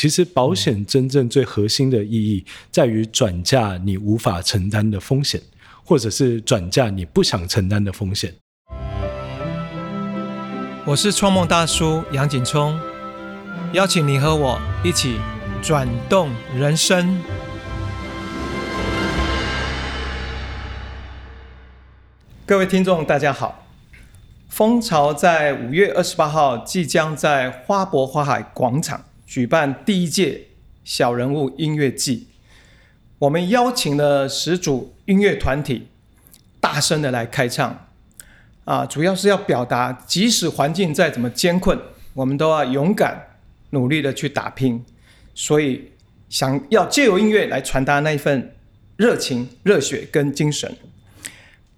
其实保险真正最核心的意义在于转嫁你无法承担的风险，或者是转嫁你不想承担的风险。我是创梦大叔杨景聪，邀请你和我一起转动人生。各位听众，大家好。蜂巢在五月二十八号即将在花博花海广场举办第一届小人物音乐季。我们邀请了十组音乐团体，大声的来开唱。啊，主要是要表达，即使环境再怎么艰困，我们都要勇敢、努力的去打拼。所以，想要借由音乐来传达那一份热情、热血跟精神。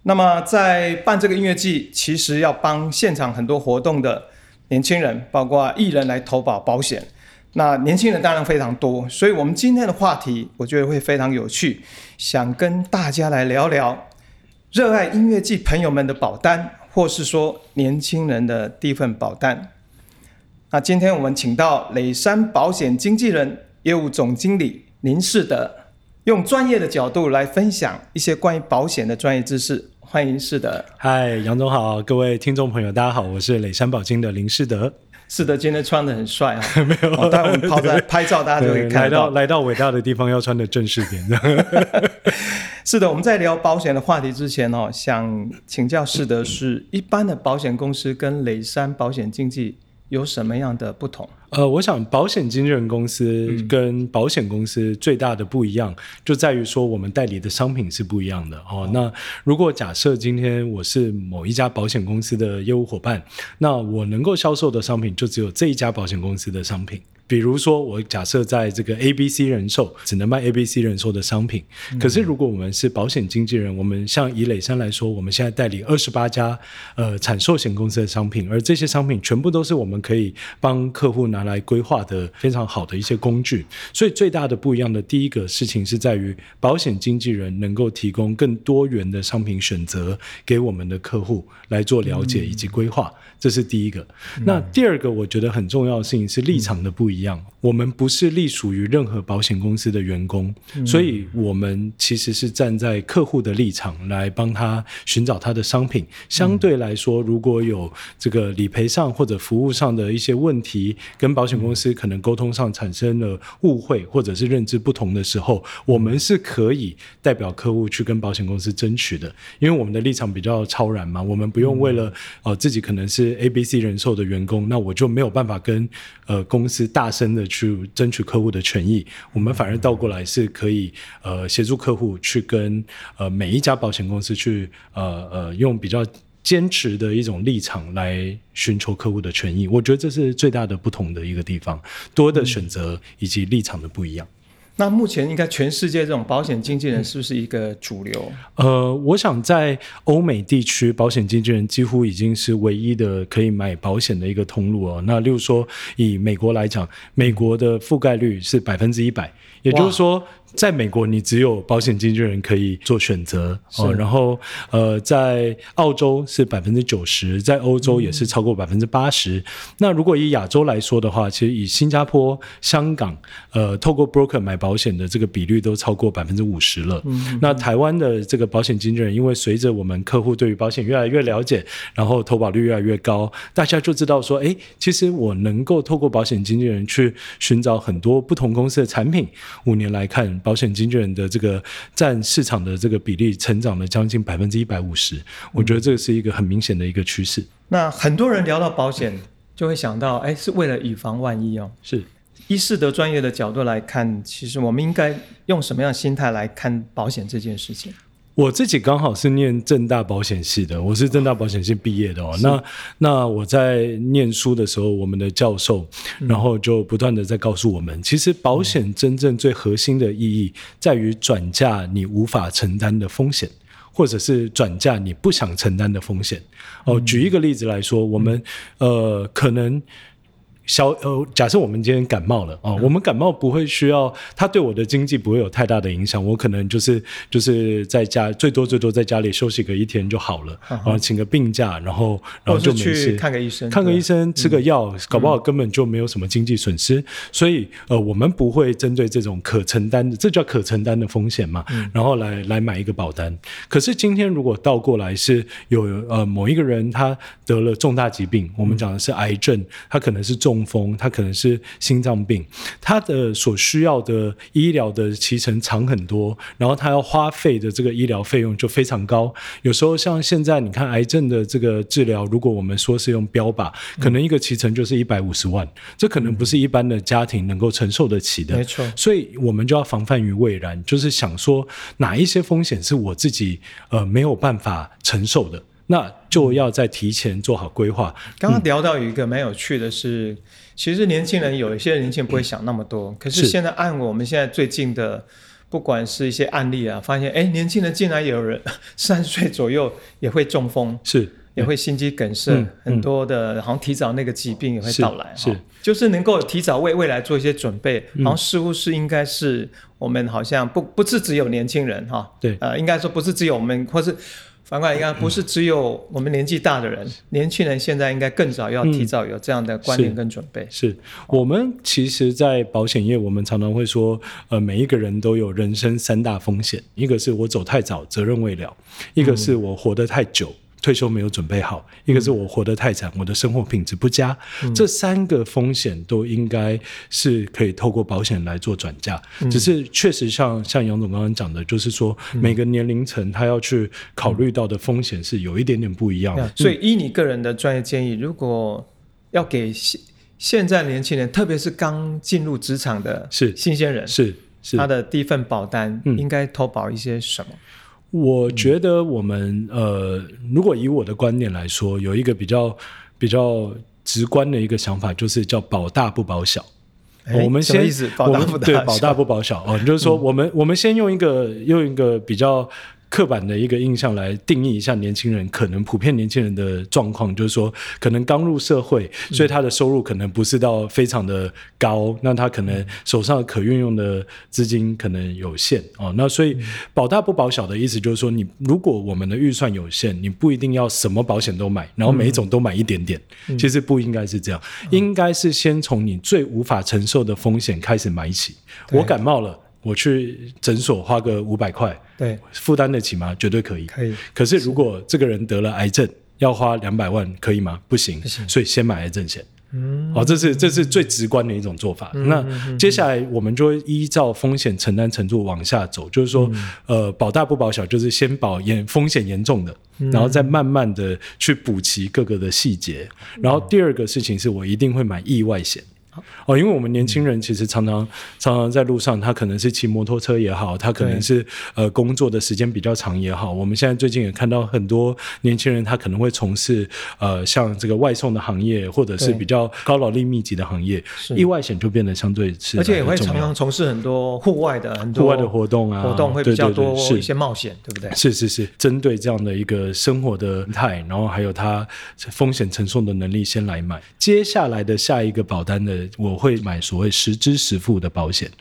那么，在办这个音乐季，其实要帮现场很多活动的年轻人，包括艺人来投保保险。那年轻人当然非常多，所以我们今天的话题，我觉得会非常有趣，想跟大家来聊聊热爱音乐季朋友们的保单，或是说年轻人的第一份保单。那今天我们请到磊山保险经纪人业务总经理林世德，用专业的角度来分享一些关于保险的专业知识。欢迎世德，嗨，杨总好，各位听众朋友，大家好，我是磊山保金的林世德。世德今天穿的很帅啊，没有，待会我们 拍在拍照，大家就可以看到。来到来到伟大的地方，要穿的正式点。是的，我们在聊保险的话题之前哦，想请教世德，是一般的保险公司跟磊山保险经纪有什么样的不同？呃，我想保险经纪人公司跟保险公司最大的不一样，就在于说我们代理的商品是不一样的哦。那如果假设今天我是某一家保险公司的业务伙伴，那我能够销售的商品就只有这一家保险公司的商品。比如说，我假设在这个 A、B、C 人寿只能卖 A、B、C 人寿的商品，可是如果我们是保险经纪人，我们像以磊山来说，我们现在代理二十八家呃产寿险公司的商品，而这些商品全部都是我们可以帮客户拿来规划的非常好的一些工具。所以最大的不一样的第一个事情是在于，保险经纪人能够提供更多元的商品选择给我们的客户来做了解以及规划，这是第一个。那第二个我觉得很重要的事情是立场的不一。一样，我们不是隶属于任何保险公司的员工，所以我们其实是站在客户的立场来帮他寻找他的商品。相对来说，如果有这个理赔上或者服务上的一些问题，跟保险公司可能沟通上产生了误会或者是认知不同的时候，我们是可以代表客户去跟保险公司争取的，因为我们的立场比较超然嘛，我们不用为了呃自己可能是 A、B、C 人寿的员工，那我就没有办法跟呃公司大。大声的去争取客户的权益，我们反而倒过来是可以呃协助客户去跟呃每一家保险公司去呃呃用比较坚持的一种立场来寻求客户的权益。我觉得这是最大的不同的一个地方，多的选择以及立场的不一样。那目前应该全世界这种保险经纪人是不是一个主流？呃，我想在欧美地区，保险经纪人几乎已经是唯一的可以买保险的一个通路哦。那例如说，以美国来讲，美国的覆盖率是百分之一百，也就是说。在美国，你只有保险经纪人可以做选择哦。然后，呃，在澳洲是百分之九十，在欧洲也是超过百分之八十。那如果以亚洲来说的话，其实以新加坡、香港，呃，透过 broker 买保险的这个比率都超过百分之五十了。那台湾的这个保险经纪人，因为随着我们客户对于保险越来越了解，然后投保率越来越高，大家就知道说，哎，其实我能够透过保险经纪人去寻找很多不同公司的产品。五年来看。保险经纪人的这个占市场的这个比例成长了将近百分之一百五十，我觉得这个是一个很明显的一个趋势。那很多人聊到保险，就会想到，哎，是为了以防万一哦。是，依世德专业的角度来看，其实我们应该用什么样的心态来看保险这件事情？我自己刚好是念正大保险系的，我是正大保险系毕业的哦。那那我在念书的时候，我们的教授然后就不断的在告诉我们，其实保险真正最核心的意义在于转嫁你无法承担的风险，或者是转嫁你不想承担的风险。哦，举一个例子来说，我们呃可能。消呃，假设我们今天感冒了哦，我们感冒不会需要它对我的经济不会有太大的影响，我可能就是就是在家最多最多在家里休息个一天就好了，然后请个病假，然后然后就没事。看个医生，看个医生吃个药，搞不好根本就没有什么经济损失，所以呃，我们不会针对这种可承担的，这叫可承担的风险嘛，然后来来买一个保单。可是今天如果倒过来是有呃某一个人他得了重大疾病，我们讲的是癌症，他可能是重。中风，他可能是心脏病，他的所需要的医疗的期程长很多，然后他要花费的这个医疗费用就非常高。有时候像现在你看癌症的这个治疗，如果我们说是用标靶，可能一个期程就是一百五十万，这可能不是一般的家庭能够承受得起的。没错，所以我们就要防范于未然，就是想说哪一些风险是我自己呃没有办法承受的。那就要在提前做好规划。刚刚聊到有一个蛮有趣的是，其实年轻人有一些年轻人不会想那么多，可是现在按我们现在最近的，不管是一些案例啊，发现哎，年轻人竟然有人 三十岁左右也会中风，是也会心肌梗塞，很多的，好像提早那个疾病也会到来，是就是能够提早为未来做一些准备，好像似乎是应该是我们好像不不是只有年轻人哈，对，呃，应该说不是只有我们或是。反过来，应该不是只有我们年纪大的人，年轻人现在应该更早要提早有这样的观念跟准备。是我们其实，在保险业，我们常常会说，呃，每一个人都有人生三大风险，一个是我走太早，责任未了；一个是我活得太久。退休没有准备好，一个是我活得太惨，我的生活品质不佳，这三个风险都应该是可以透过保险来做转嫁。只是确实像像杨总刚刚讲的，就是说每个年龄层他要去考虑到的风险是有一点点不一样的。所以依你个人的专业建议，如果要给现现在年轻人，特别是刚进入职场的是。新鲜人，是是。他的第一份保单应该投保一些什么？我觉得我们呃，如果以我的观点来说，有一个比较比较直观的一个想法，就是叫保大不保小。我们先保大不对保大不保小哦，就是说我们我们先用一个用一个比较。刻板的一个印象来定义一下年轻人，可能普遍年轻人的状况，就是说，可能刚入社会，所以他的收入可能不是到非常的高，那他可能手上可运用的资金可能有限哦。那所以保大不保小的意思就是说，你如果我们的预算有限，你不一定要什么保险都买，然后每一种都买一点点，其实不应该是这样，应该是先从你最无法承受的风险开始买起。我感冒了。我去诊所花个五百块，对，负担得起吗？绝对可以。可以。可是如果这个人得了癌症，要花两百万，可以吗？不行。不行。所以先买癌症险。嗯。好，这是这是最直观的一种做法。那接下来我们就会依照风险承担程度往下走，就是说，呃，保大不保小，就是先保严风险严重的，然后再慢慢的去补齐各个的细节。然后第二个事情是我一定会买意外险。哦，因为我们年轻人其实常常常常在路上，他可能是骑摩托车也好，他可能是呃工作的时间比较长也好。我们现在最近也看到很多年轻人，他可能会从事呃像这个外送的行业，或者是比较高劳力密集的行业，意外险就变得相对是，而且也会常常从事很多户外的很多户外的活动啊，活动会比较多一些冒险，对不对？是是是，针对这样的一个生活的态，然后还有他风险承受的能力，先来买。接下来的下一个保单的，我会买。所谓实支实付的保险，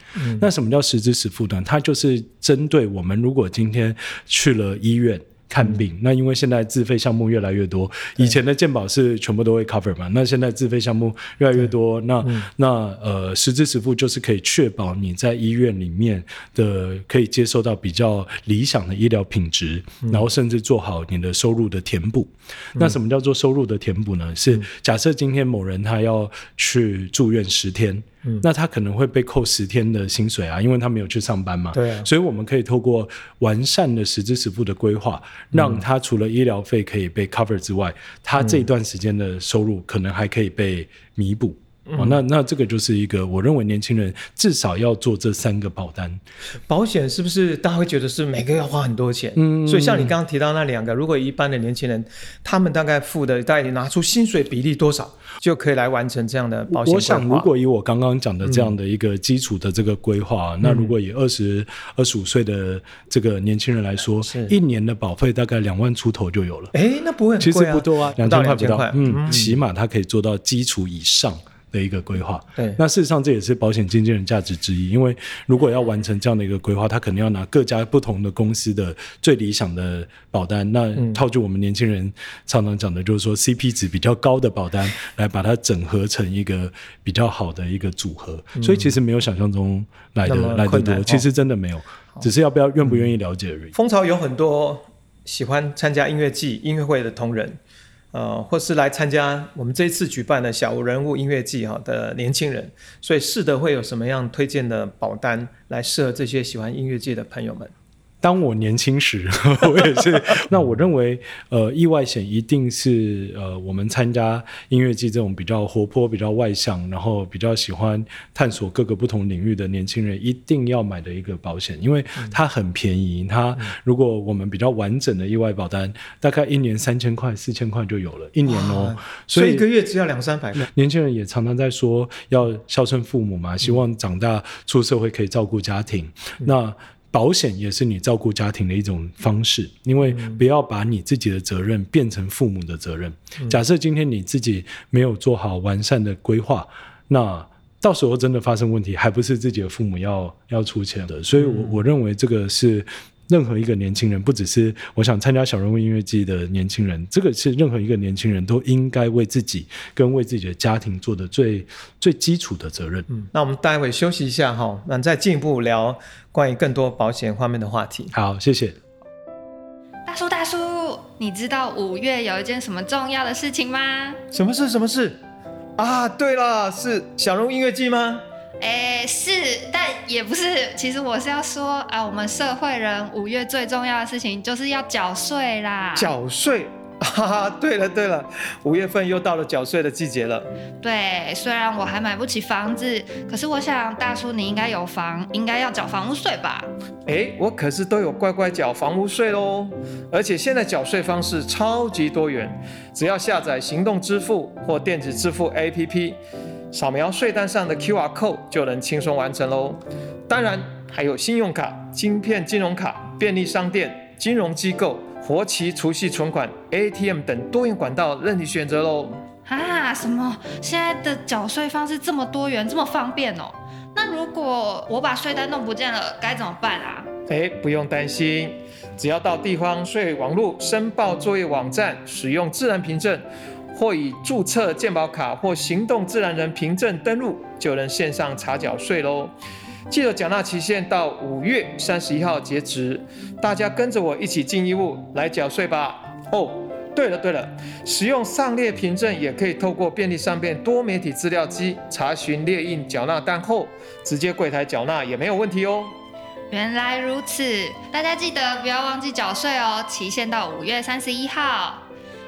那什么叫实支实付呢？它就是针对我们如果今天去了医院。看病，那因为现在自费项目越来越多，以前的健保是全部都会 cover 嘛，那现在自费项目越来越多，那那呃实支实付就是可以确保你在医院里面的可以接受到比较理想的医疗品质，然后甚至做好你的收入的填补。那什么叫做收入的填补呢？是假设今天某人他要去住院十天。那他可能会被扣十天的薪水啊，因为他没有去上班嘛。对，所以我们可以透过完善的实支实付的规划，让他除了医疗费可以被 cover 之外，他这段时间的收入可能还可以被弥补。哦，那那这个就是一个，我认为年轻人至少要做这三个保单。保险是不是大家会觉得是每个要花很多钱？嗯，所以像你刚刚提到那两个，如果一般的年轻人，他们大概付的大概拿出薪水比例多少，就可以来完成这样的保险我想，如果以我刚刚讲的这样的一个基础的这个规划，那如果以二十二十五岁的这个年轻人来说，一年的保费大概两万出头就有了。哎，那不会其实不多啊，两千块不到，嗯，起码他可以做到基础以上。的一个规划。对，那事实上这也是保险经纪人价值之一，因为如果要完成这样的一个规划，他肯定要拿各家不同的公司的最理想的保单。那套句我们年轻人常常讲的，就是说 CP 值比较高的保单，来把它整合成一个比较好的一个组合。所以其实没有想象中来的来的多，其实真的没有，只是要不要愿不愿意了解而已。蜂巢有很多喜欢参加音乐季、音乐会的同仁。呃，或是来参加我们这一次举办的小人物音乐季哈的年轻人，所以是的会有什么样推荐的保单来适合这些喜欢音乐界的朋友们？当我年轻时，我也是。那我认为，呃，意外险一定是呃，我们参加音乐季这种比较活泼、比较外向，然后比较喜欢探索各个不同领域的年轻人一定要买的一个保险，因为它很便宜。它如果我们比较完整的意外保单，大概一年三千块、四千块就有了，一年哦。所以一个月只要两三百。年轻人也常常在说要孝顺父母嘛，希望长大出社会可以照顾家庭。那保险也是你照顾家庭的一种方式，因为不要把你自己的责任变成父母的责任。假设今天你自己没有做好完善的规划，那到时候真的发生问题，还不是自己的父母要要出钱的？所以，我我认为这个是。任何一个年轻人，不只是我想参加小人物音乐季的年轻人，这个是任何一个年轻人都应该为自己跟为自己的家庭做的最最基础的责任。嗯，那我们待会休息一下哈，那再进一步聊关于更多保险方面的话题。好，谢谢。大叔，大叔，你知道五月有一件什么重要的事情吗？什么事？什么事？啊，对了，是小人物音乐季吗？哎，是，但也不是。其实我是要说啊，我们社会人五月最重要的事情就是要缴税啦。缴税。哈哈，对了对了，五月份又到了缴税的季节了。对，虽然我还买不起房子，可是我想大叔你应该有房，应该要缴房屋税吧？哎，我可是都有乖乖缴房屋税喽。而且现在缴税方式超级多元，只要下载行动支付或电子支付 APP。扫描税单上的 QR code 就能轻松完成喽。当然还有信用卡、晶片金融卡、便利商店、金融机构、活期储蓄存款、ATM 等多元管道任你选择喽。啊，什么？现在的缴税方式这么多元，这么方便哦？那如果我把税单弄不见了，该怎么办啊？哎，不用担心，只要到地方税网络申报作业网站，使用自然凭证。或以注册健保卡或行动自然人凭证登录，就能线上查缴税喽。记得缴纳期限到五月三十一号截止，大家跟着我一起进义务来缴税吧。哦，对了对了，使用上列凭证也可以透过便利商店多媒体资料机查询列印缴纳单后，直接柜台缴纳也没有问题哦。原来如此，大家记得不要忘记缴税哦，期限到五月三十一号。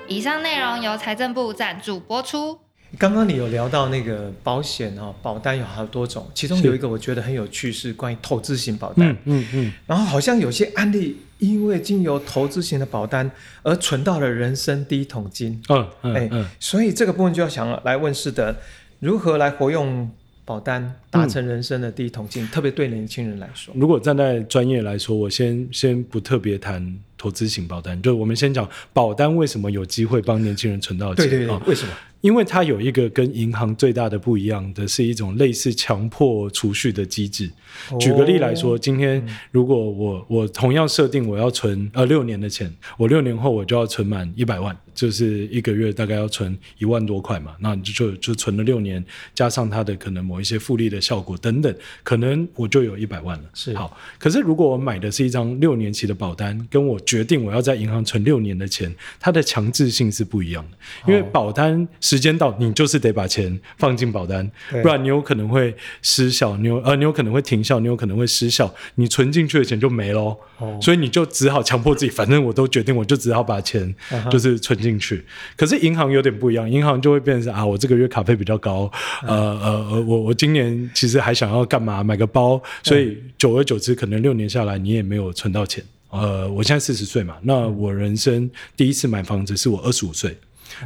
以上内容由财政部赞助播出。刚刚你有聊到那个保险哦，保单有好多种，其中有一个我觉得很有趣，是关于投资型保单。嗯嗯。然后好像有些案例，因为经由投资型的保单而存到了人生第一桶金。嗯嗯。哎，所以这个部分就要想来问是的，如何来活用保单达成人生的第一桶金？特别对年轻人来说，如果站在专业来说，我先先不特别谈。投资型保单，就我们先讲保单为什么有机会帮年轻人存到钱？对对对，为什么？因为它有一个跟银行最大的不一样的是一种类似强迫储蓄的机制。举个例来说，今天如果我我同样设定我要存呃六年的钱，我六年后我就要存满一百万。就是一个月大概要存一万多块嘛，那就就就存了六年，加上它的可能某一些复利的效果等等，可能我就有一百万了。是好，可是如果我买的是一张六年期的保单，跟我决定我要在银行存六年的钱，它的强制性是不一样的。因为保单时间到，你就是得把钱放进保单，不然你有可能会失效，你有呃你有可能会停效，你有可能会失效，你存进去的钱就没喽。哦，所以你就只好强迫自己，反正我都决定，我就只好把钱就是存。进去，可是银行有点不一样，银行就会变成啊，我这个月卡费比较高，呃呃呃，我我今年其实还想要干嘛，买个包，所以久而久之，可能六年下来你也没有存到钱。呃，我现在四十岁嘛，那我人生第一次买房子是我二十五岁，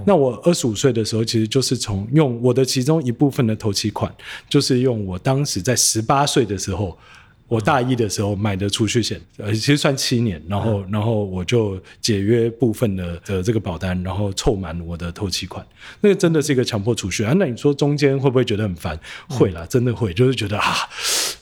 那我二十五岁的时候，其实就是从用我的其中一部分的头期款，就是用我当时在十八岁的时候。我大一的时候买的储蓄险，呃，其实算七年，然后然后我就解约部分的的这个保单，然后凑满我的头期款，那个真的是一个强迫储蓄啊。那你说中间会不会觉得很烦？会啦，真的会，就是觉得啊。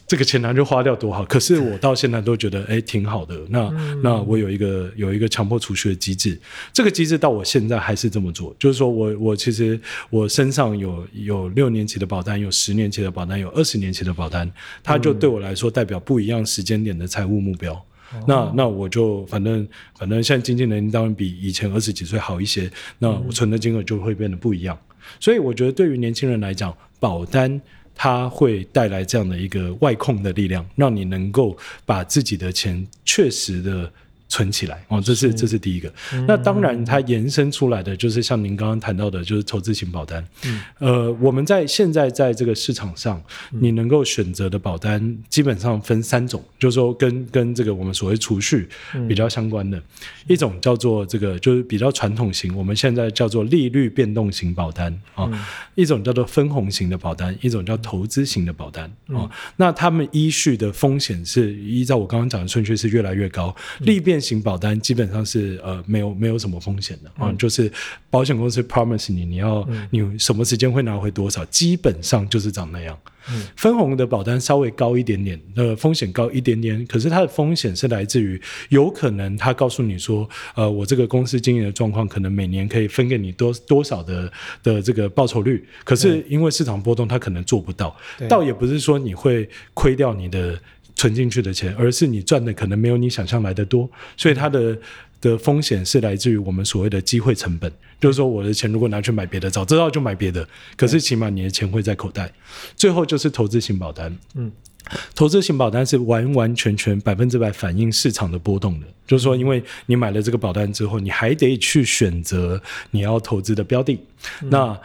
这个钱拿去花掉多好，可是我到现在都觉得哎挺好的。那那我有一个有一个强迫储蓄的机制，这个机制到我现在还是这么做，就是说我我其实我身上有有六年期的保单，有十年期的保单，有二十年期的保单，它就对我来说代表不一样时间点的财务目标。那那我就反正反正现在经济能力当然比以前二十几岁好一些，那我存的金额就会变得不一样。所以我觉得对于年轻人来讲，保单。它会带来这样的一个外控的力量，让你能够把自己的钱确实的。存起来。哦，这是这是第一个。那当然，它延伸出来的就是像您刚刚谈到的，就是投资型保单。呃，我们在现在在这个市场上，你能够选择的保单基本上分三种，就是说跟跟这个我们所谓储蓄比较相关的，一种叫做这个就是比较传统型，我们现在叫做利率变动型保单。啊；一种叫做分红型的保单，一种叫投资型的保单。啊。那他们依序的风险是依照我刚刚讲的顺序是越来越高，利变。型保单基本上是呃没有没有什么风险的啊，就是保险公司 promise 你你要你什么时间会拿回多少，基本上就是长那样。分红的保单稍微高一点点，呃风险高一点点，可是它的风险是来自于有可能他告诉你说，呃我这个公司经营的状况可能每年可以分给你多多少的的这个报酬率，可是因为市场波动，他可能做不到。倒也不是说你会亏掉你的。存进去的钱，而是你赚的可能没有你想象来的多，所以它的的风险是来自于我们所谓的机会成本，就是说我的钱如果拿去买别的，早知道就买别的，可是起码你的钱会在口袋。最后就是投资型保单，嗯，投资型保单是完完全全百分之百反映市场的波动的，就是说因为你买了这个保单之后，你还得去选择你要投资的标的，那。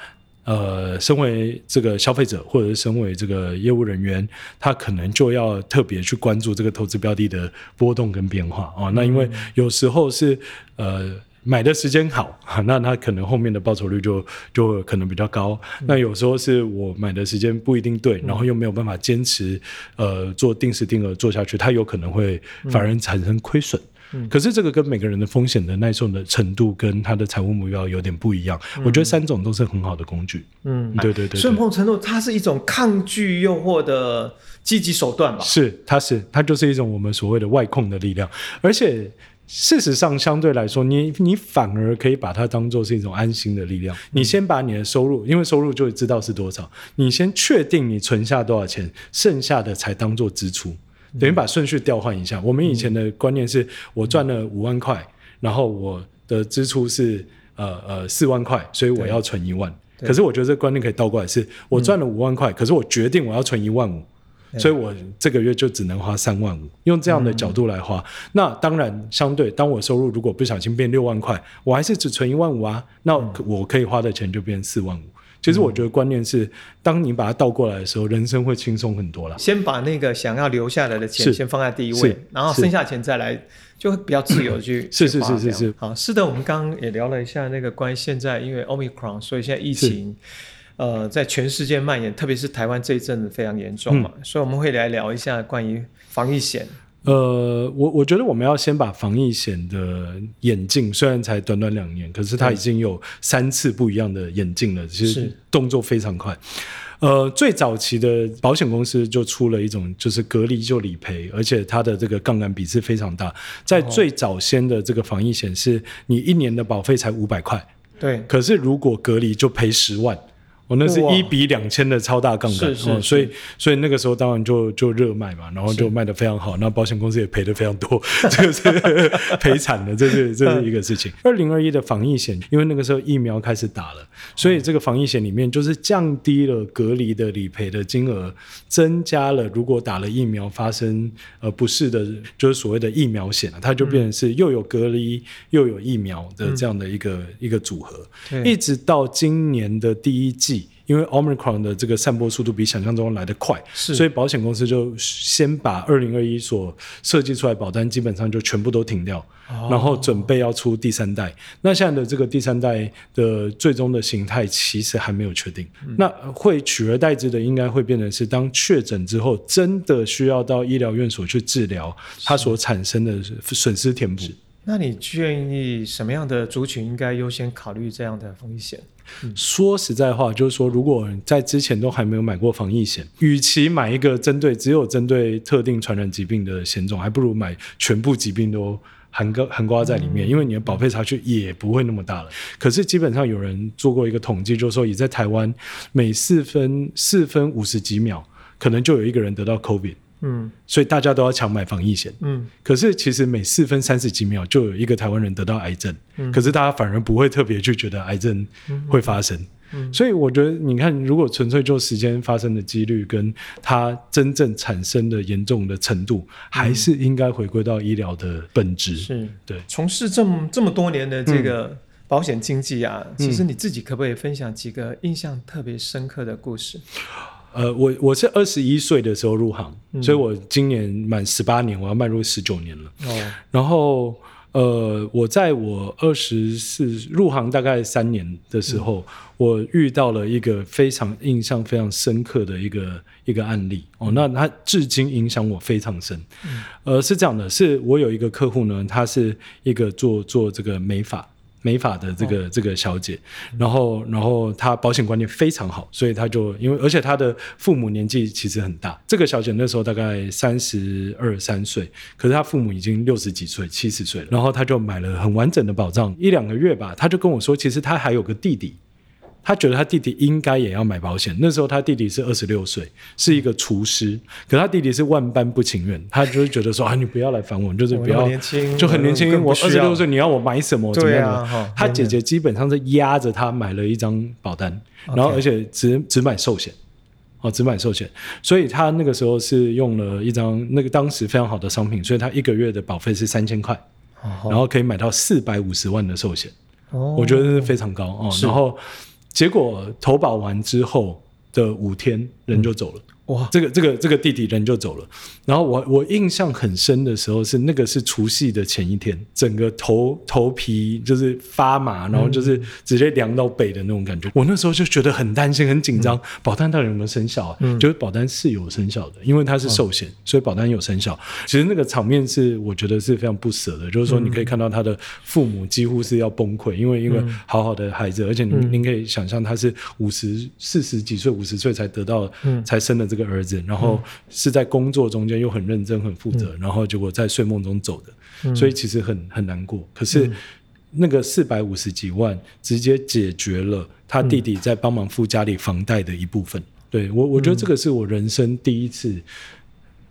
呃，身为这个消费者或者是身为这个业务人员，他可能就要特别去关注这个投资标的的波动跟变化哦。那因为有时候是呃买的时间好，那他可能后面的报酬率就就可能比较高。那有时候是我买的时间不一定对，然后又没有办法坚持呃做定时定额做下去，它有可能会反而产生亏损。可是这个跟每个人的风险的耐受的程度跟他的财务目标有点不一样。我觉得三种都是很好的工具。嗯，对对对。顺碰程度，它是一种抗拒诱惑的积极手段吧？是，它是，它就是一种我们所谓的外控的力量。而且事实上，相对来说，你你反而可以把它当做是一种安心的力量。你先把你的收入，因为收入就会知道是多少，你先确定你存下多少钱，剩下的才当做支出。等于把顺序调换一下。我们以前的观念是我赚了五万块，然后我的支出是呃呃四万块，所以我要存一万。可是我觉得这观念可以倒过来，是我赚了五万块，可是我决定我要存一万五，所以我这个月就只能花三万五。用这样的角度来花，那当然相对，当我收入如果不小心变六万块，我还是只存一万五啊，那我可以花的钱就变四万五。其实我觉得观念是，当你把它倒过来的时候，人生会轻松很多了。先把那个想要留下来的钱先放在第一位，然后剩下钱再来，就会比较自由去是是是是是。好，是的，我们刚刚也聊了一下那个关于现在因为 Omicron，所以现在疫情呃在全世界蔓延，特别是台湾这一阵子非常严重嘛，所以我们会来聊一下关于防疫险。呃，我我觉得我们要先把防疫险的眼镜，虽然才短短两年，可是它已经有三次不一样的眼镜了，其实动作非常快。呃，最早期的保险公司就出了一种，就是隔离就理赔，而且它的这个杠杆比是非常大。在最早先的这个防疫险，是你一年的保费才五百块，对，可是如果隔离就赔十万。我那是一比两千的超大杠杆，哦所以所以那个时候当然就就热卖嘛，然后就卖的非常好，那保险公司也赔的非常多，这个是 赔惨了，这是这是一个事情。二零二一的防疫险，因为那个时候疫苗开始打了，所以这个防疫险里面就是降低了隔离的理赔的金额，增加了如果打了疫苗发生呃不适的，就是所谓的疫苗险它就变成是又有隔离又有疫苗的这样的一个一个组合，一直到今年的第一季。因为 Omicron 的这个散播速度比想象中来得快，是。所以保险公司就先把二零二一所设计出来保单基本上就全部都停掉，哦。然后准备要出第三代。那现在的这个第三代的最终的形态其实还没有确定，嗯。那会取而代之的应该会变成是当确诊之后，真的需要到医疗院所去治疗，它所产生的损失填补。那你建议什么样的族群应该优先考虑这样的风险？说实在话，就是说，如果在之前都还没有买过防疫险，与其买一个针对只有针对特定传染疾病的险种，还不如买全部疾病都涵盖涵盖在里面，因为你的保费差距也不会那么大了。可是基本上有人做过一个统计，就是说，也在台湾每四分四分五十几秒，可能就有一个人得到 COVID。嗯。所以大家都要抢买防疫险，嗯。可是其实每四分三十几秒就有一个台湾人得到癌症，嗯。可是大家反而不会特别去觉得癌症会发生。嗯。所以我觉得，你看，如果纯粹就时间发生的几率跟它真正产生的严重的程度，还是应该回归到医疗的本质。是。对，从事这么这么多年的这个保险经济啊，嗯其实你自己可不可以分享几个印象特别深刻的故事？呃，我我是二十一岁的时候入行，嗯所以我今年满十八年，我要迈入十九年了。哦，然后呃，我在我二十四入行大概三年的时候，我遇到了一个非常印象非常深刻的一个一个案例哦，那它至今影响我非常深。呃，是这样的，是我有一个客户呢，他是一个做做这个美发。美发的这个、这个小姐，然后然后她保险观念非常好，所以她就因为而且她的父母年纪其实很大，这个小姐那时候大概三十二三岁，可是她父母已经六十几岁、七十岁了，然后她就买了很完整的保障，一两个月吧，她就跟我说，其实她还有个弟弟。她觉得他弟弟应该也要买保险。那时候他弟弟是二十六岁，是一个厨师，可他弟弟是万般不情愿，他就是觉得说啊，你不要来烦我，就是不要年轻就很年轻。我二十六岁，你要我买什么？怎么对样？啊他姐姐基本上是压着他买了一张保单，然后而且只只买寿险。哦，只买寿险，所以他那个时候是用了一张那个当时非常好的商品，所以他一个月的保费是三千块，然后可以买到四百五十万的寿险，哦我觉得是非常高哦。然后结果投保完之后的五天人就走了，哇，这个这个这个弟弟人就走了。然后我我印象很深的时候是那个是除夕的前一天，整个头头皮就是发麻，然后就是直接凉到背的那种感觉。我那时候就觉得很担心、很紧张，保单到底有没有生效、啊？就是保单是有生效的，因为它是寿险，所以保单有生效。其实那个场面是我觉得是非常不舍的，就是说你可以看到他的父母几乎是要崩溃，因为因为好好的孩子，而且您您可以想象他是五十四十几岁、五十岁才得到、才生的这个儿子，然后是在工作中间又很认真、很负责，然后结果在睡梦中走的，所以其实很很难过。可是。那个四百五十几万直接解决了他弟弟在帮忙付家里房贷的一部分。对我，我觉得这个是我人生第一次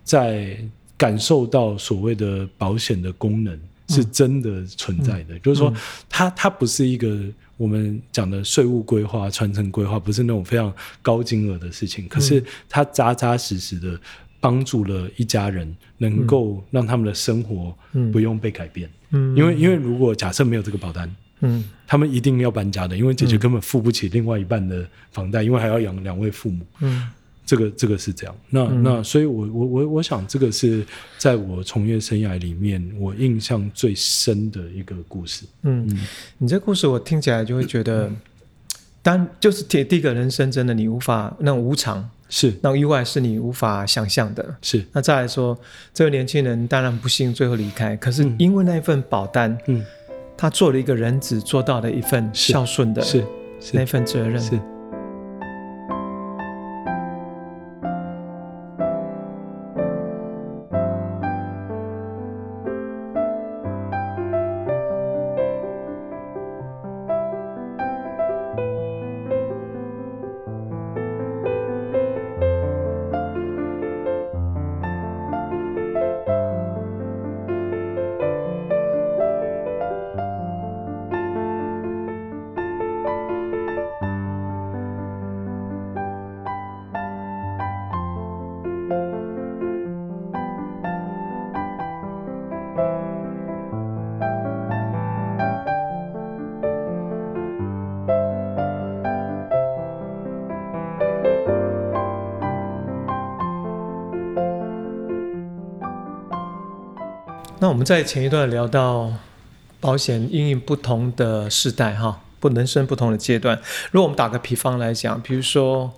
在感受到所谓的保险的功能是真的存在的，就是说它它不是一个我们讲的税务规划、传承规划，不是那种非常高金额的事情，可是它扎扎实实的帮助了一家人，能够让他们的生活不用被改变。嗯。因为因为如果假设没有这个保单，嗯。他们一定要搬家的，因为姐姐根本付不起另外一半的房贷，因为还要养两位父母。嗯这个这个是这样，那、那所以我，我我我想，这个是在我从业生涯里面我印象最深的一个故事。嗯，你这故事我听起来就会觉得，当就是第第一个人生真的你无法那种无常，是。那种意外是你无法想象的。是，那再来说，这个年轻人当然不幸最后离开，可是因为那一份保单，嗯，他做了一个人子做到的一份孝顺的是。那是份责任。是。那我们在前一段聊到保险应用不同的世代哈，不人生不同的阶段。如果我们打个比方来讲，比如说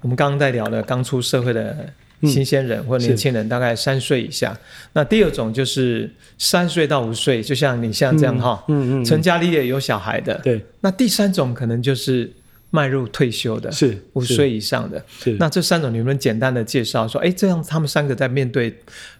我们刚刚在聊的刚出社会的新鲜人或年轻人，大概三岁以下。那第二种就是三岁到五岁，就像你像这样哈，嗯嗯，成家立业有小孩的。对。那第三种可能就是迈入退休的，是五岁以上的。是。那这三种，你们简单的介绍说，哎，这样他们三个在面对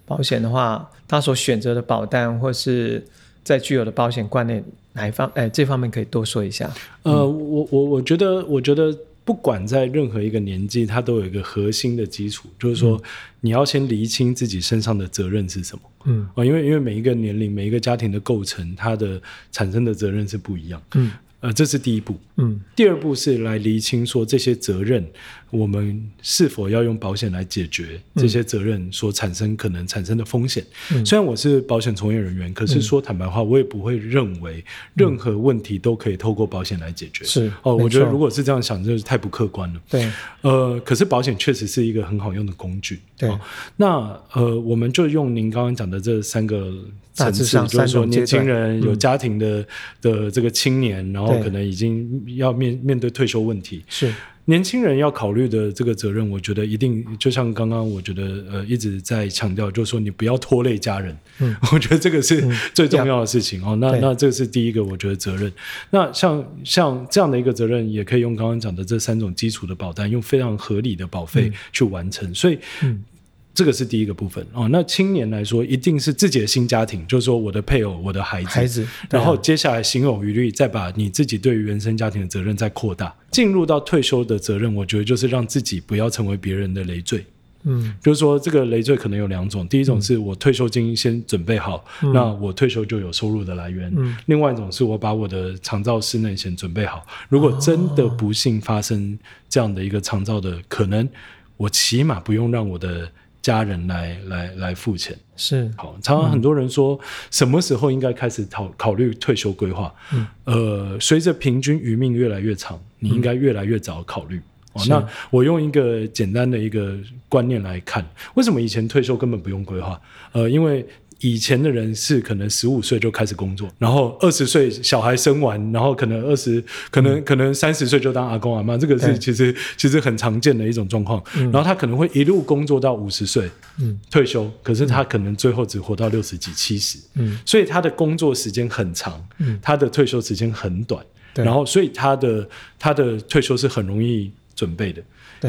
保险的话，他所选择的保单或是在具有的保险观念哪一方，哎，这方面可以多说一下。呃，我我我觉得，我觉得。不管在任何一个年纪，它都有一个核心的基础，就是说你要先厘清自己身上的责任是什么。嗯啊，因为因为每一个年龄、每一个家庭的构成，它的产生的责任是不一样。嗯。呃，这是第一步。嗯，第二步是来厘清说这些责任，我们是否要用保险来解决这些责任所产生可能产生的风险。虽然我是保险从业人员，可是说坦白话，我也不会认为任何问题都可以透过保险来解决。是哦，我觉得如果是这样想，就是太不客观了。对，呃，可是保险确实是一个很好用的工具。对，那呃，我们就用您刚刚讲的这三个。层次就是说，年轻人有家庭的的这个青年，然后可能已经要面面对退休问题。是年轻人要考虑的这个责任，我觉得一定就像刚刚我觉得呃一直在强调，就是说你不要拖累家人。嗯，我觉得这个是最重要的事情哦。那那这是第一个，我觉得责任。那像像这样的一个责任，也可以用刚刚讲的这三种基础的保单，用非常合理的保费去完成。所以。这个是第一个部分哦。那青年来说，一定是自己的新家庭，就是说我的配偶、我的孩子，孩子。然后接下来心有余力，再把你自己对于原生家庭的责任再扩大，进入到退休的责任。我觉得就是让自己不要成为别人的累赘。嗯，就是说这个累赘可能有两种，第一种是我退休金先准备好，那我退休就有收入的来源。嗯，另外一种是我把我的长照室内先准备好，如果真的不幸发生这样的一个长照的可能，我起码不用让我的。家人来来来付钱是好，常常很多人说什么时候应该开始考考虑退休规划？嗯，呃，随着平均余命越来越长，你应该越来越早考虑。哦，那我用一个简单的一个观念来看，为什么以前退休根本不用规划？呃，因为。以前的人是可能十五岁就开始工作，然后二十岁小孩生完，然后可能二十，可能可能三十岁就当阿公阿妈，这个是其实其实很常见的一种状况。然后他可能会一路工作到五十岁，退休，可是他可能最后只活到六十几、七十，所以他的工作时间很长，他的退休时间很短，然后所以他的他的退休是很容易准备的。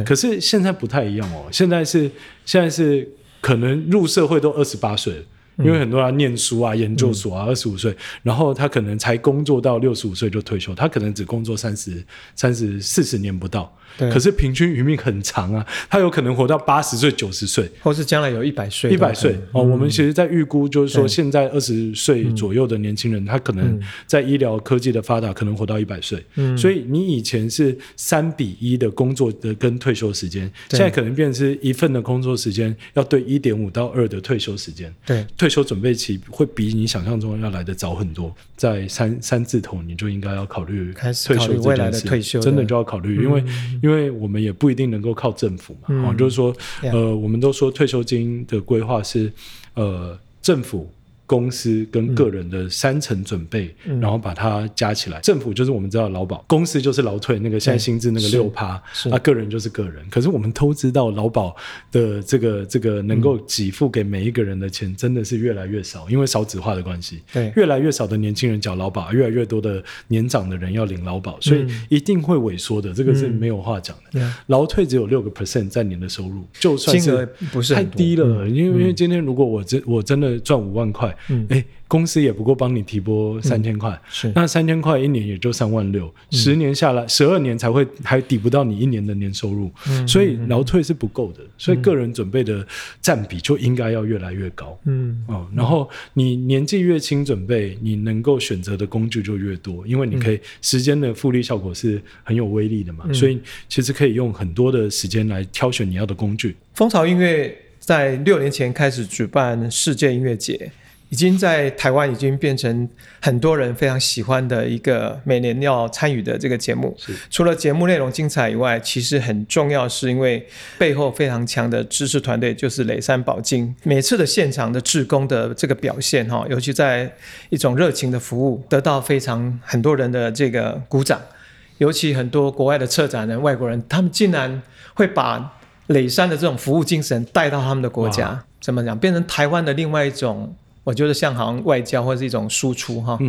可是现在不太一样哦，现在是现在是可能入社会都二十八岁了。因为很多人念书啊、研究所啊，二十五岁，然后他可能才工作到六十五岁就退休，他可能只工作三十三十四十年不到。可是平均余命很长啊，他有可能活到八十岁、九十岁，或是将来有一百岁。一百岁。哦，我们其实，在预估就是说，现在二十岁左右的年轻人，他可能在医疗科技的发达，可能活到一百岁。嗯，所以你以前是三比一的工作的跟退休时间，现在可能变成是一份的工作时间要对一点五到二的退休时间。对，退休准备期会比你想象中要来的早很多，在三三字头你就应该要考虑退休未来的退休，真的就要考虑，因为。因为我们也不一定能够靠政府嘛，啊，就是说，呃，我们都说退休金的规划是，呃，政府。公司跟个人的三层准备，然后把它加起来。政府就是我们知道劳保，公司就是劳退，那个现在薪资那个六趴，啊，个人就是个人。可是我们都知道，劳保的这个这个能够给付给每一个人的钱，真的是越来越少，因为少子化的关系。对，越来越少的年轻人缴劳保，越来越多的年长的人要领劳保，所以一定会萎缩的，这个是没有话讲的。劳退只有六个 percent 在年的收入，就算是不是太低了，因为因为今天如果我真我真的赚五万块。嗯，哎，公司也不过帮你提拨三千块，是。那三千块一年也就三万六，十年下来，十二年才会还抵不到你一年的年收入，嗯所以劳退是不够的，所以个人准备的占比就应该要越来越高，嗯。哦，然后你年纪越轻准备，你能够选择的工具就越多，因为你可以时间的复利效果是很有威力的嘛，所以其实可以用很多的时间来挑选你要的工具。蜂巢音乐在六年前开始举办世界音乐节。已经在台湾已经变成很多人非常喜欢的一个每年要参与的这个节目。除了节目内容精彩以外，其实很重要是因为背后非常强的知识团队，就是磊山宝金。每次的现场的志工的这个表现哈，尤其在一种热情的服务，得到非常很多人的这个鼓掌。尤其很多国外的策展人、外国人，他们竟然会把磊山的这种服务精神带到他们的国家，怎么讲？变成台湾的另外一种。我觉得像好像外交或者是一种输出哈，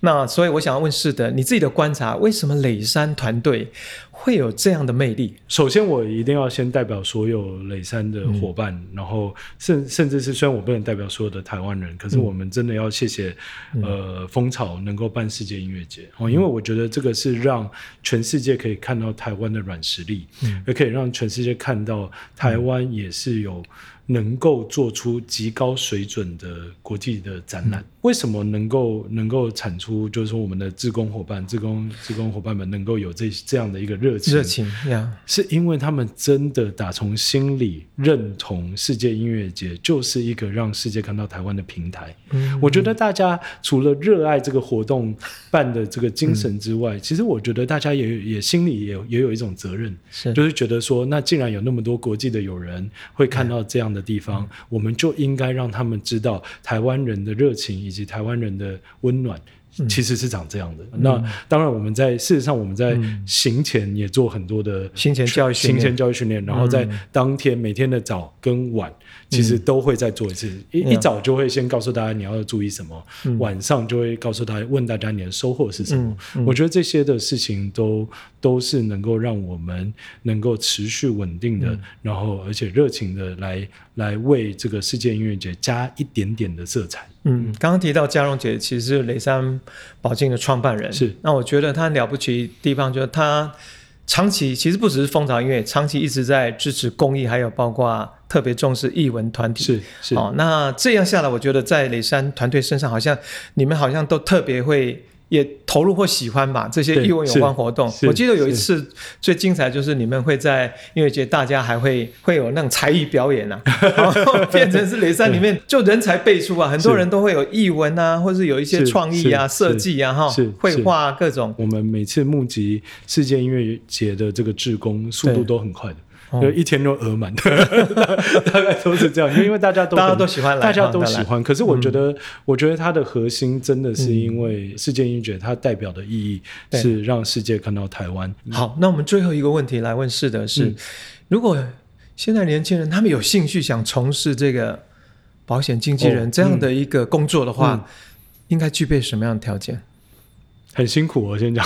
那所以我想要问是的，你自己的观察，为什么磊山团队会有这样的魅力？首先，我一定要先代表所有磊山的伙伴，然后甚甚至是虽然我不能代表所有的台湾人，可是我们真的要谢谢呃蜂巢能够办世界音乐节哦，因为我觉得这个是让全世界可以看到台湾的软实力，也可以让全世界看到台湾也是有。能够做出极高水准的国际的展览，为什么能够能够产出？就是说，我们的志工伙伴、志工志工伙伴们能够有这这样的一个热情，热情呀，是因为他们真的打从心里认同世界音乐节就是一个让世界看到台湾的平台。嗯，我觉得大家除了热爱这个活动办的这个精神之外，其实我觉得大家也也心里也也有一种责任，是就是觉得说，那既然有那么多国际的友人会看到这样的。地方，我们就应该让他们知道台湾人的热情以及台湾人的温暖，其实是长这样的。那当然，我们在事实上我们在行前也做很多的行前教育、行前教育训练，然后在当天每天的早跟晚。其实都会再做一次，一一早就会先告诉大家你要注意什么，晚上就会告诉大家问大家你的收获是什么。我觉得这些的事情都都是能够让我们能够持续稳定的，然后而且热情的来来为这个世界音乐节加一点点的色彩。嗯，刚刚提到嘉荣姐其实是雷山宝镜的创办人，是那我觉得她了不起地方就是她。长期其实不只是蜂巢音乐，长期一直在支持公益，还有包括特别重视艺文团体。是是哦，那这样下来，我觉得在雷山团队身上，好像你们好像都特别会。也投入或喜欢吧这些译文有关活动。我记得有一次最精彩就是你们会在音乐节，大家还会会有那种才艺表演啊，然后变成是雷山里面 就人才辈出啊，很多人都会有译文啊，或是有一些创意啊、设计啊，哈，绘画各种。我们每次募集世界音乐节的这个志工，速度都很快的。就一天都额满，大概都是这样，因为大家都大家都喜欢来，大家都喜欢。可是我觉得，我觉得它的核心真的是因为世界音乐节，它代表的意义是让世界看到台湾。好，那我们最后一个问题来问是的是，如果现在年轻人他们有兴趣想从事这个保险经纪人这样的一个工作的话，应该具备什么样的条件？很辛苦，我先讲。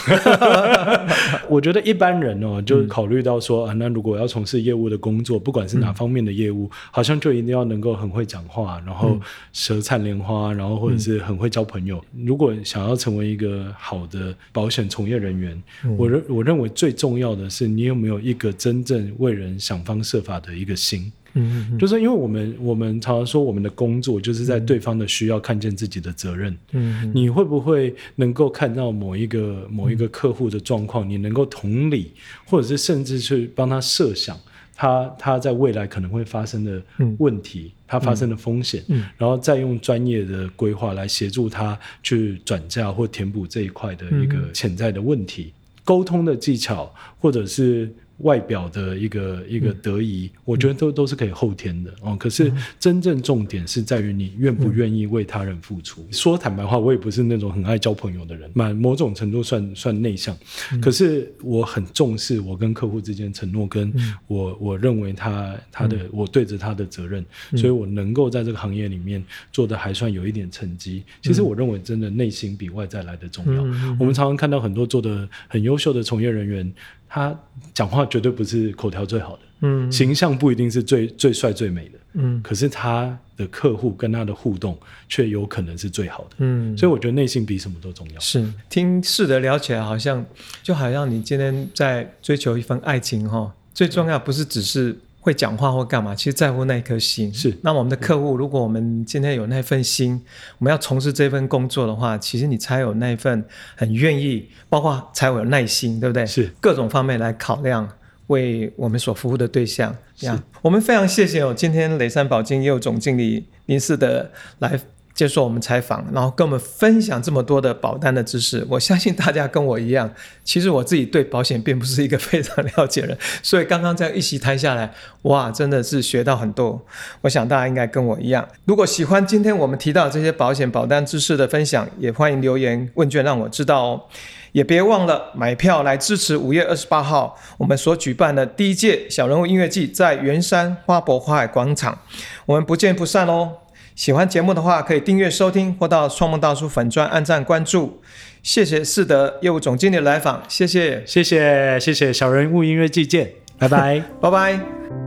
我觉得一般人哦，就考虑到说啊，那如果要从事业务的工作，不管是哪方面的业务，好像就一定要能够很会讲话，然后舌灿莲花，然后或者是很会交朋友。如果想要成为一个好的保险从业人员，我认我认为最重要的是你有没有一个真正为人想方设法的一个心。嗯，就是因为我们我们常常说我们的工作就是在对方的需要看见自己的责任。嗯，你会不会能够看到某一个某一个客户的状况，你能够同理，或者是甚至去帮他设想他他在未来可能会发生的问题，他发生的风险，然后再用专业的规划来协助他去转嫁或填补这一块的一个潜在的问题，沟通的技巧或者是。外表的一个一个得意，我觉得都都是可以后天的哦。可是真正重点是在于你愿不愿意为他人付出。说坦白话，我也不是那种很爱交朋友的人，蛮某种程度算算内向。可是我很重视我跟客户之间承诺，跟我我认为他他的我对着他的责任，所以我能够在这个行业里面做的还算有一点成绩。其实我认为真的内心比外在来的重要。我们常常看到很多做的很优秀的从业人员。他讲话绝对不是口条最好的，嗯，形象不一定是最最帅最美的，嗯，可是他的客户跟他的互动却有可能是最好的，嗯，所以我觉得内心比什么都重要。是听试的聊起来，好像就好像你今天在追求一份爱情哈，最重要不是只是。会讲话或干嘛，其实在乎那一颗心。是，那我们的客户，如果我们今天有那份心，我们要从事这份工作的话，其实你才有那份很愿意，包括才有耐心，对不对？是，各种方面来考量，为我们所服务的对象。这样，我们非常谢谢哦，今天雷山宝金业务总经理林世德来接受我们采访，然后跟我们分享这么多的保单的知识。我相信大家跟我一样，其实我自己对保险并不是一个非常了解的人，所以刚刚这样一席谈下来，哇，真的是学到很多。我想大家应该跟我一样，如果喜欢今天我们提到这些保险保单知识的分享，也欢迎留言问卷让我知道哦。也别忘了买票来支持五月二十八号我们所举办的第一届小人物音乐季，在圆山花博花海广场，我们不见不散哦。喜欢节目的话，可以订阅收听或到创梦大叔粉专按赞关注。谢谢世德业务总经理来访，谢谢，谢谢谢谢小人物音乐季见，拜拜 拜拜。